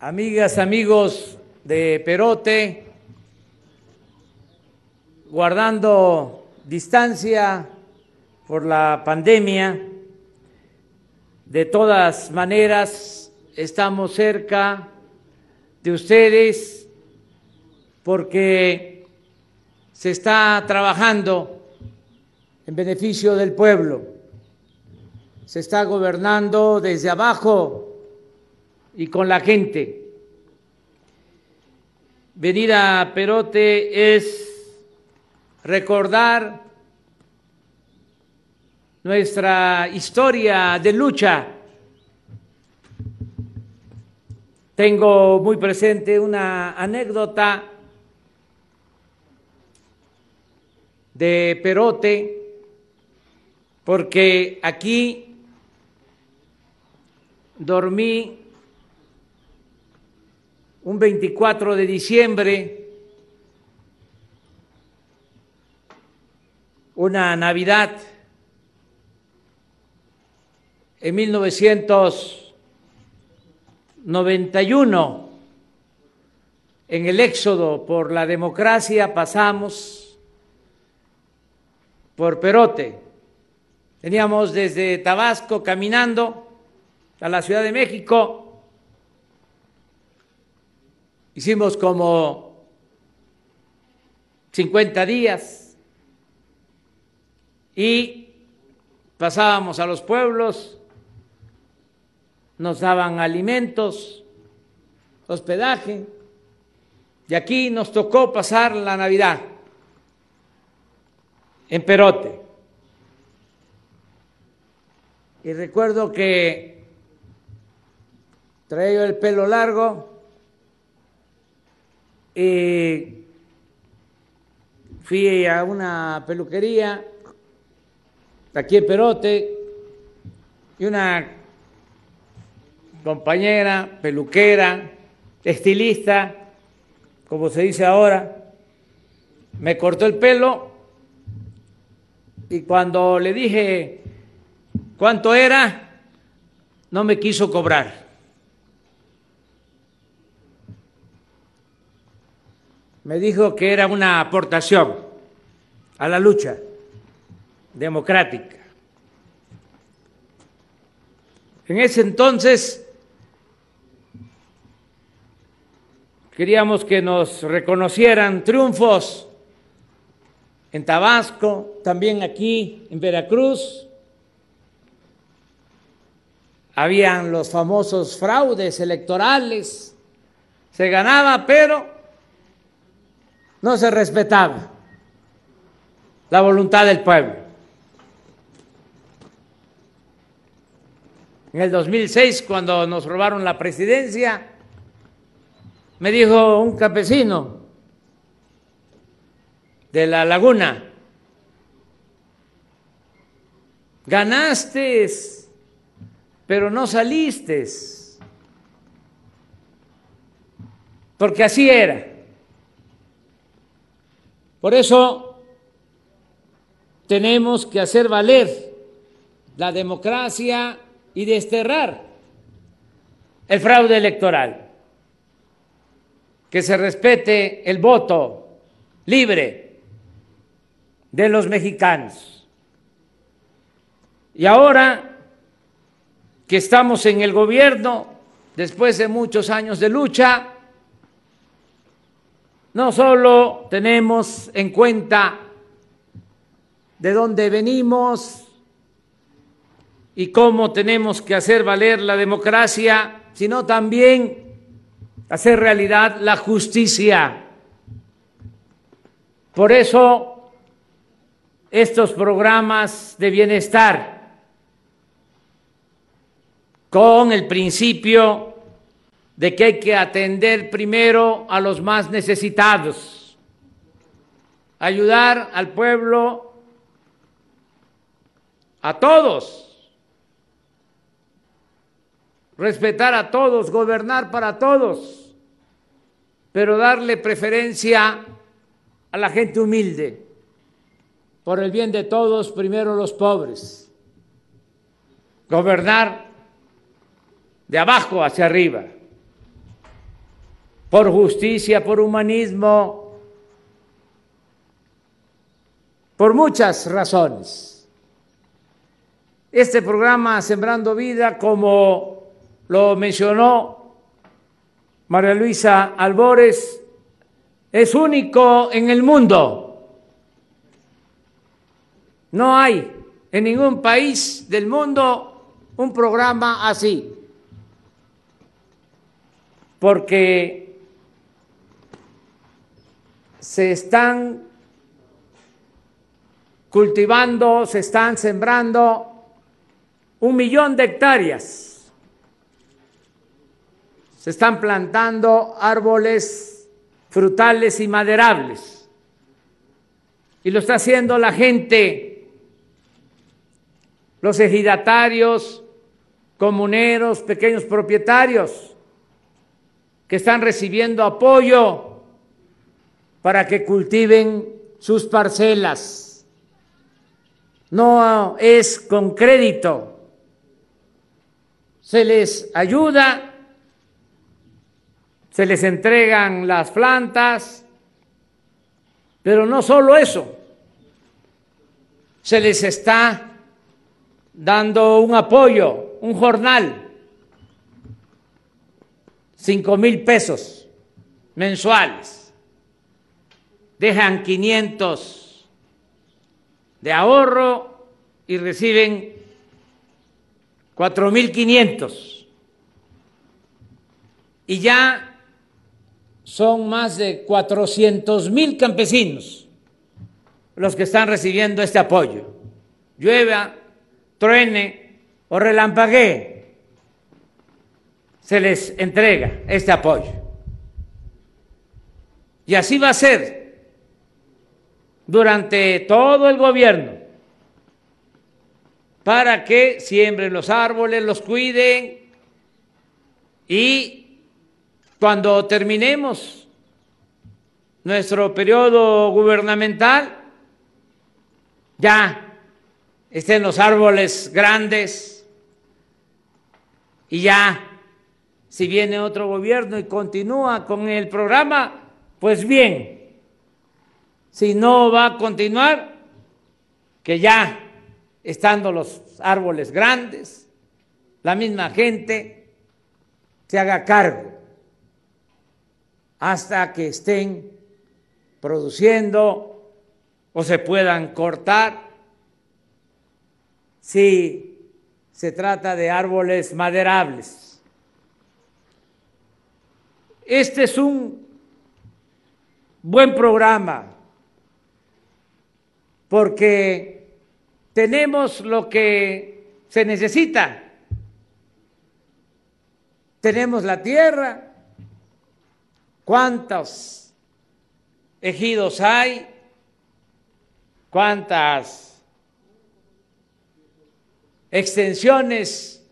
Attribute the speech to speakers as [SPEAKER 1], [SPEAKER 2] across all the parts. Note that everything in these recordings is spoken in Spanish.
[SPEAKER 1] amigas, amigos de Perote, guardando distancia por la pandemia, de todas maneras estamos cerca de ustedes porque se está trabajando en beneficio del pueblo, se está gobernando desde abajo y con la gente. Venir a Perote es recordar nuestra historia de lucha. Tengo muy presente una anécdota de Perote, porque aquí dormí un 24 de diciembre, una Navidad en 1991, en el éxodo por la democracia pasamos por Perote. Teníamos desde Tabasco caminando a la Ciudad de México Hicimos como 50 días y pasábamos a los pueblos, nos daban alimentos, hospedaje, y aquí nos tocó pasar la Navidad en Perote. Y recuerdo que traía el pelo largo, eh, fui a una peluquería aquí en Perote y una compañera peluquera, estilista, como se dice ahora, me cortó el pelo y cuando le dije cuánto era, no me quiso cobrar. Me dijo que era una aportación a la lucha democrática. En ese entonces queríamos que nos reconocieran triunfos en Tabasco, también aquí en Veracruz. Habían los famosos fraudes electorales, se ganaba, pero no se respetaba la voluntad del pueblo. En el 2006, cuando nos robaron la presidencia, me dijo un campesino de la laguna, ganaste, pero no saliste, porque así era. Por eso tenemos que hacer valer la democracia y desterrar el fraude electoral, que se respete el voto libre de los mexicanos. Y ahora que estamos en el gobierno, después de muchos años de lucha, no solo tenemos en cuenta de dónde venimos y cómo tenemos que hacer valer la democracia, sino también hacer realidad la justicia. Por eso estos programas de bienestar con el principio de que hay que atender primero a los más necesitados, ayudar al pueblo, a todos, respetar a todos, gobernar para todos, pero darle preferencia a la gente humilde, por el bien de todos, primero los pobres, gobernar de abajo hacia arriba por justicia, por humanismo, por muchas razones. Este programa Sembrando Vida, como lo mencionó María Luisa Albores, es único en el mundo. No hay en ningún país del mundo un programa así, porque se están cultivando, se están sembrando un millón de hectáreas, se están plantando árboles frutales y maderables, y lo está haciendo la gente los ejidatarios, comuneros, pequeños propietarios que están recibiendo apoyo para que cultiven sus parcelas. No es con crédito, se les ayuda, se les entregan las plantas, pero no solo eso, se les está dando un apoyo, un jornal, cinco mil pesos mensuales, dejan 500 de ahorro y reciben cuatro mil quinientos y ya son más de cuatrocientos mil campesinos los que están recibiendo este apoyo. Llueve truene o relampaguee, se les entrega este apoyo. Y así va a ser durante todo el gobierno, para que siembren los árboles, los cuiden y cuando terminemos nuestro periodo gubernamental, ya estén los árboles grandes y ya, si viene otro gobierno y continúa con el programa, pues bien, si no va a continuar, que ya estando los árboles grandes, la misma gente se haga cargo hasta que estén produciendo o se puedan cortar si se trata de árboles maderables. Este es un buen programa porque tenemos lo que se necesita. Tenemos la tierra, cuántos ejidos hay, cuántas extensiones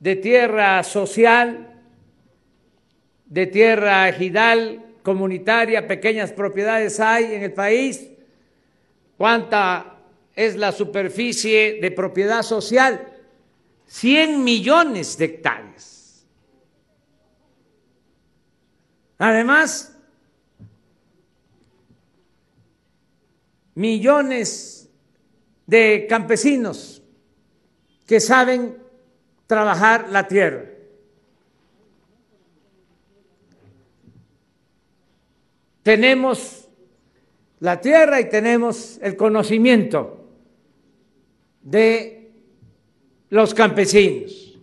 [SPEAKER 1] de tierra social, de tierra ejidal, comunitaria, pequeñas propiedades hay en el país, cuánta es la superficie de propiedad social, 100 millones de hectáreas. Además, millones de campesinos que saben trabajar la tierra. Tenemos la tierra y tenemos el conocimiento de los campesinos.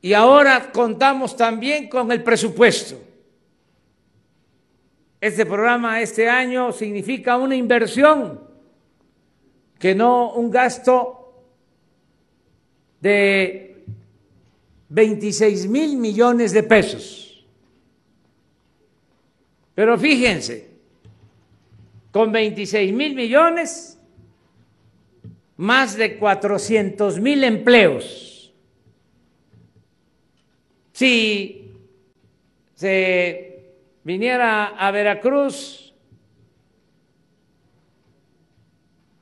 [SPEAKER 1] Y ahora contamos también con el presupuesto. Este programa este año significa una inversión que no un gasto de 26 mil millones de pesos. Pero fíjense, con 26 mil millones, más de 400 mil empleos. Si se viniera a Veracruz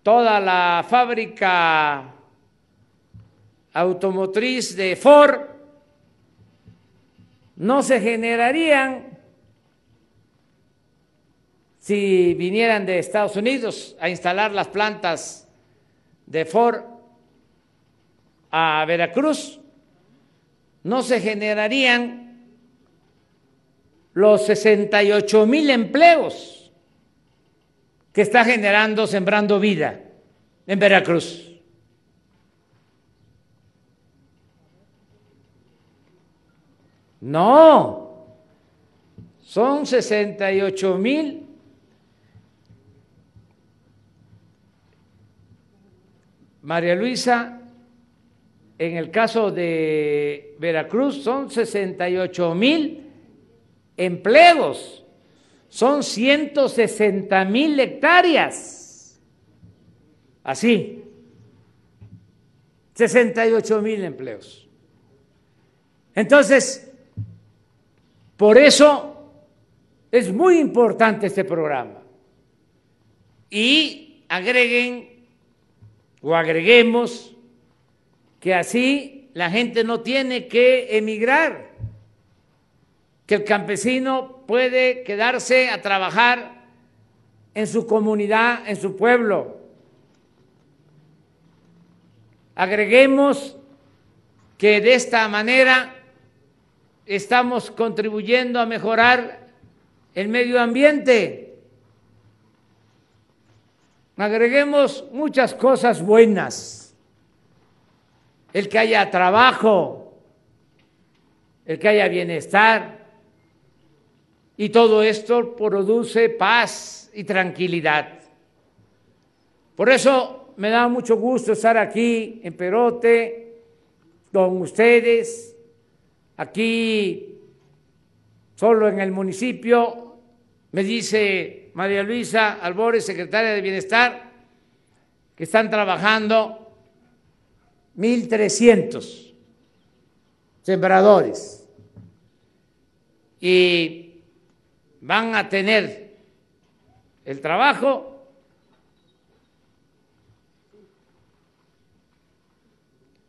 [SPEAKER 1] toda la fábrica automotriz de Ford, no se generarían si vinieran de Estados Unidos a instalar las plantas de Ford a Veracruz, no se generarían los 68 mil empleos que está generando Sembrando Vida en Veracruz. No, son 68 mil María Luisa, en el caso de Veracruz son 68 mil empleos, son 160 mil hectáreas. Así, 68 mil empleos. Entonces, por eso es muy importante este programa. Y agreguen o agreguemos que así la gente no tiene que emigrar, que el campesino puede quedarse a trabajar en su comunidad, en su pueblo. Agreguemos que de esta manera estamos contribuyendo a mejorar el medio ambiente agreguemos muchas cosas buenas, el que haya trabajo, el que haya bienestar, y todo esto produce paz y tranquilidad. Por eso me da mucho gusto estar aquí en Perote con ustedes, aquí solo en el municipio, me dice María Luisa Albores, secretaria de Bienestar, que están trabajando 1.300 sembradores y van a tener el trabajo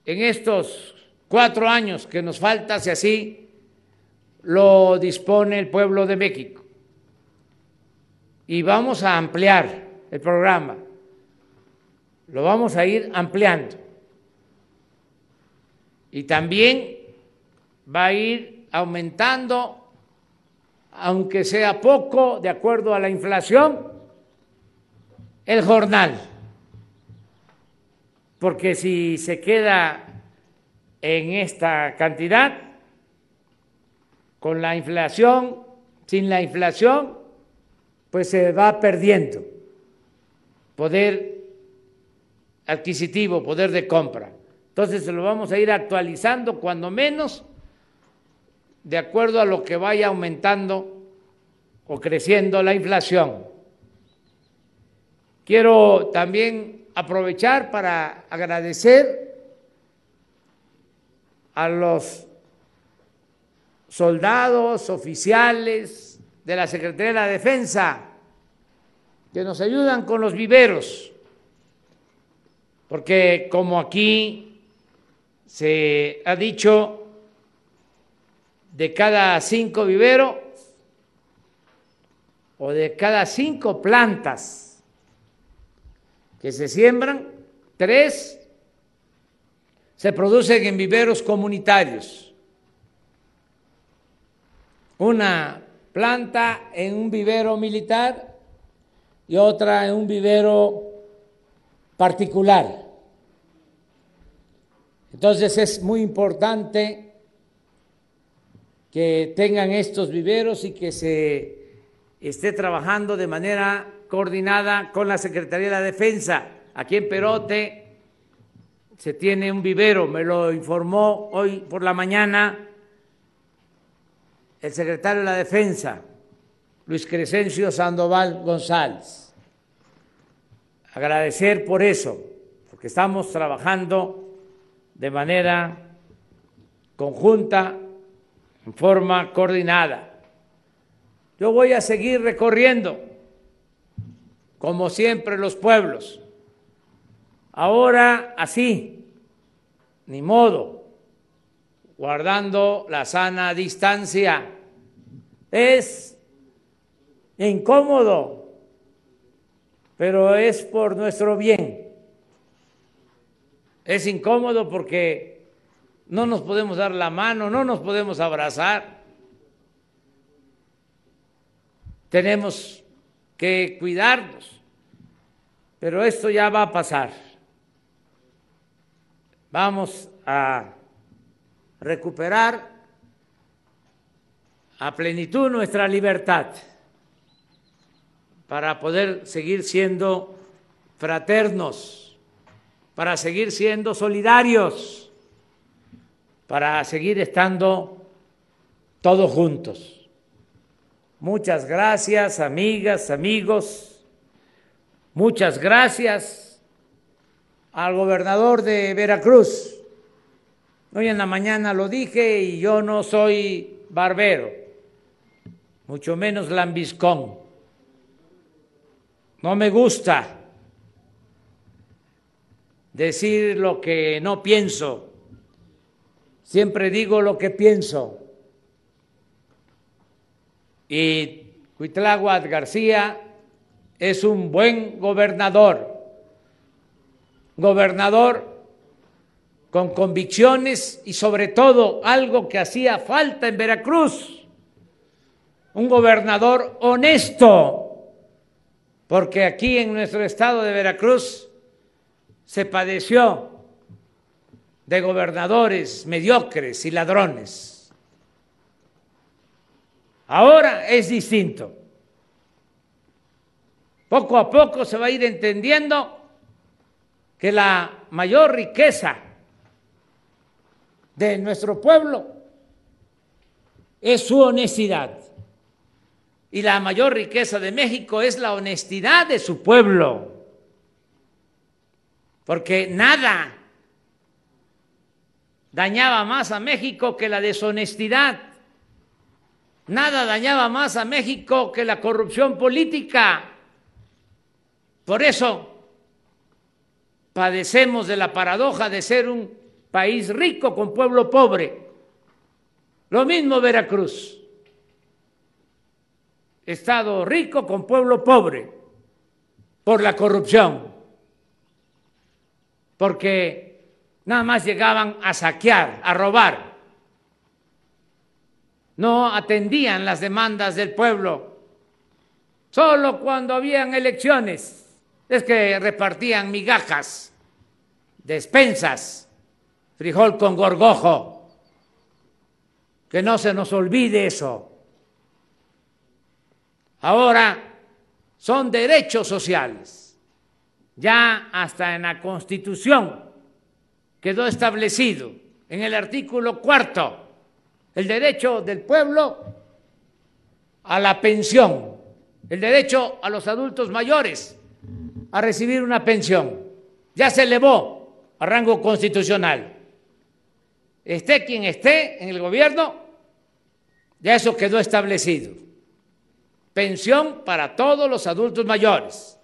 [SPEAKER 1] en estos cuatro años que nos falta, si así lo dispone el pueblo de México y vamos a ampliar el programa. Lo vamos a ir ampliando. Y también va a ir aumentando, aunque sea poco, de acuerdo a la inflación, el jornal. Porque si se queda en esta cantidad, con la inflación, sin la inflación, pues se va perdiendo poder adquisitivo, poder de compra. Entonces lo vamos a ir actualizando cuando menos de acuerdo a lo que vaya aumentando o creciendo la inflación. Quiero también aprovechar para agradecer a los soldados, oficiales, de la Secretaría de la Defensa, que nos ayudan con los viveros, porque como aquí se ha dicho, de cada cinco viveros o de cada cinco plantas que se siembran, tres se producen en viveros comunitarios. Una planta en un vivero militar y otra en un vivero particular. Entonces es muy importante que tengan estos viveros y que se esté trabajando de manera coordinada con la Secretaría de la Defensa. Aquí en Perote se tiene un vivero, me lo informó hoy por la mañana el secretario de la Defensa, Luis Crescencio Sandoval González. Agradecer por eso, porque estamos trabajando de manera conjunta, en forma coordinada. Yo voy a seguir recorriendo, como siempre, los pueblos. Ahora así, ni modo, guardando la sana distancia. Es incómodo, pero es por nuestro bien. Es incómodo porque no nos podemos dar la mano, no nos podemos abrazar. Tenemos que cuidarnos, pero esto ya va a pasar. Vamos a recuperar a plenitud nuestra libertad para poder seguir siendo fraternos, para seguir siendo solidarios, para seguir estando todos juntos. Muchas gracias, amigas, amigos. Muchas gracias al gobernador de Veracruz. Hoy en la mañana lo dije y yo no soy barbero, mucho menos lambiscón. No me gusta decir lo que no pienso, siempre digo lo que pienso. Y Cuitláhuac García es un buen gobernador, gobernador con convicciones y sobre todo algo que hacía falta en Veracruz, un gobernador honesto, porque aquí en nuestro estado de Veracruz se padeció de gobernadores mediocres y ladrones. Ahora es distinto. Poco a poco se va a ir entendiendo que la mayor riqueza de nuestro pueblo es su honestidad. Y la mayor riqueza de México es la honestidad de su pueblo. Porque nada dañaba más a México que la deshonestidad. Nada dañaba más a México que la corrupción política. Por eso padecemos de la paradoja de ser un país rico con pueblo pobre. Lo mismo Veracruz. Estado rico con pueblo pobre por la corrupción. Porque nada más llegaban a saquear, a robar. No atendían las demandas del pueblo. Solo cuando habían elecciones es que repartían migajas, despensas frijol con gorgojo. Que no se nos olvide eso. Ahora son derechos sociales. Ya hasta en la Constitución quedó establecido en el artículo cuarto el derecho del pueblo a la pensión, el derecho a los adultos mayores a recibir una pensión. Ya se elevó a rango constitucional esté quien esté en el gobierno, ya eso quedó establecido. Pensión para todos los adultos mayores.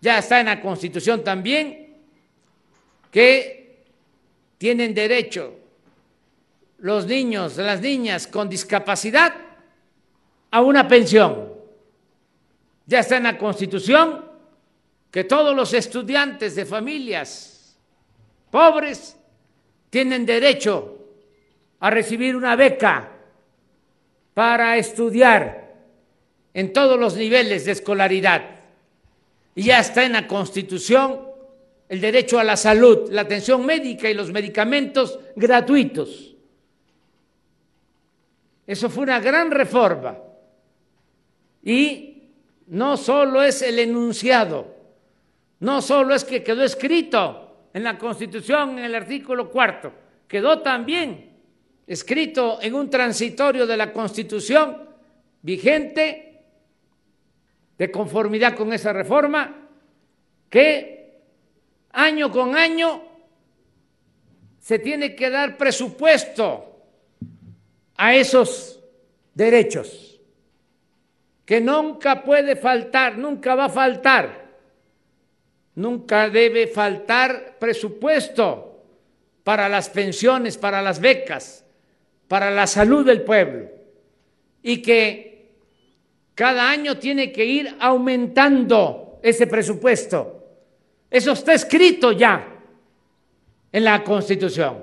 [SPEAKER 1] Ya está en la Constitución también que tienen derecho los niños, las niñas con discapacidad a una pensión. Ya está en la Constitución que todos los estudiantes de familias pobres tienen derecho a recibir una beca para estudiar en todos los niveles de escolaridad. Y ya está en la Constitución el derecho a la salud, la atención médica y los medicamentos gratuitos. Eso fue una gran reforma. Y no solo es el enunciado, no solo es que quedó escrito, en la Constitución, en el artículo cuarto, quedó también escrito en un transitorio de la Constitución vigente, de conformidad con esa reforma, que año con año se tiene que dar presupuesto a esos derechos, que nunca puede faltar, nunca va a faltar Nunca debe faltar presupuesto para las pensiones, para las becas, para la salud del pueblo y que cada año tiene que ir aumentando ese presupuesto. Eso está escrito ya en la Constitución.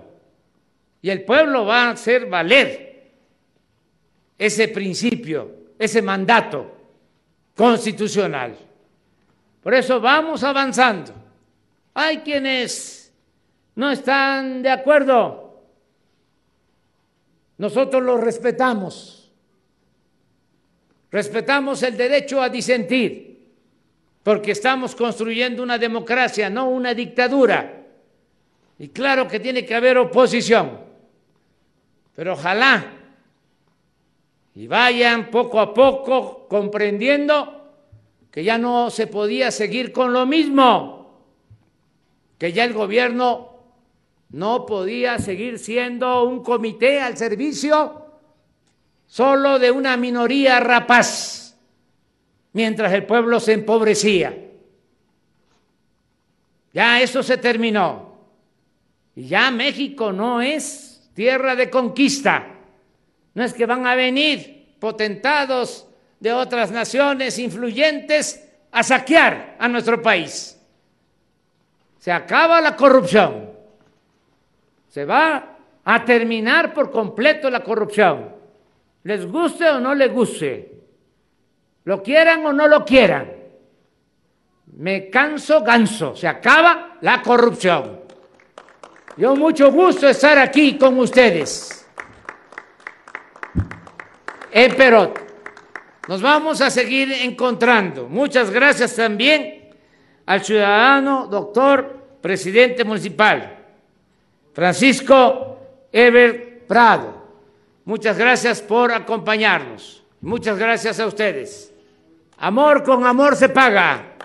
[SPEAKER 1] Y el pueblo va a hacer valer ese principio, ese mandato constitucional. Por eso vamos avanzando. Hay quienes no están de acuerdo nosotros lo respetamos. Respetamos el derecho a disentir, porque estamos construyendo una democracia, no una dictadura. Y claro que tiene que haber oposición, pero ojalá y vayan poco a poco comprendiendo que ya no se podía seguir con lo mismo, que ya el gobierno no podía seguir siendo un comité al servicio solo de una minoría rapaz, mientras el pueblo se empobrecía. Ya eso se terminó. Y ya México no es tierra de conquista. No es que van a venir potentados de otras naciones influyentes a saquear a nuestro país. Se acaba la corrupción se va a terminar por completo la corrupción. Les guste o no les guste, lo quieran o no lo quieran. Me canso ganso, se acaba la corrupción. Yo mucho gusto estar aquí con ustedes. En Perot. Nos vamos a seguir encontrando. Muchas gracias también al ciudadano, doctor, presidente municipal. Francisco Ever Prado. Muchas gracias por acompañarnos. Muchas gracias a ustedes. Amor con amor se paga.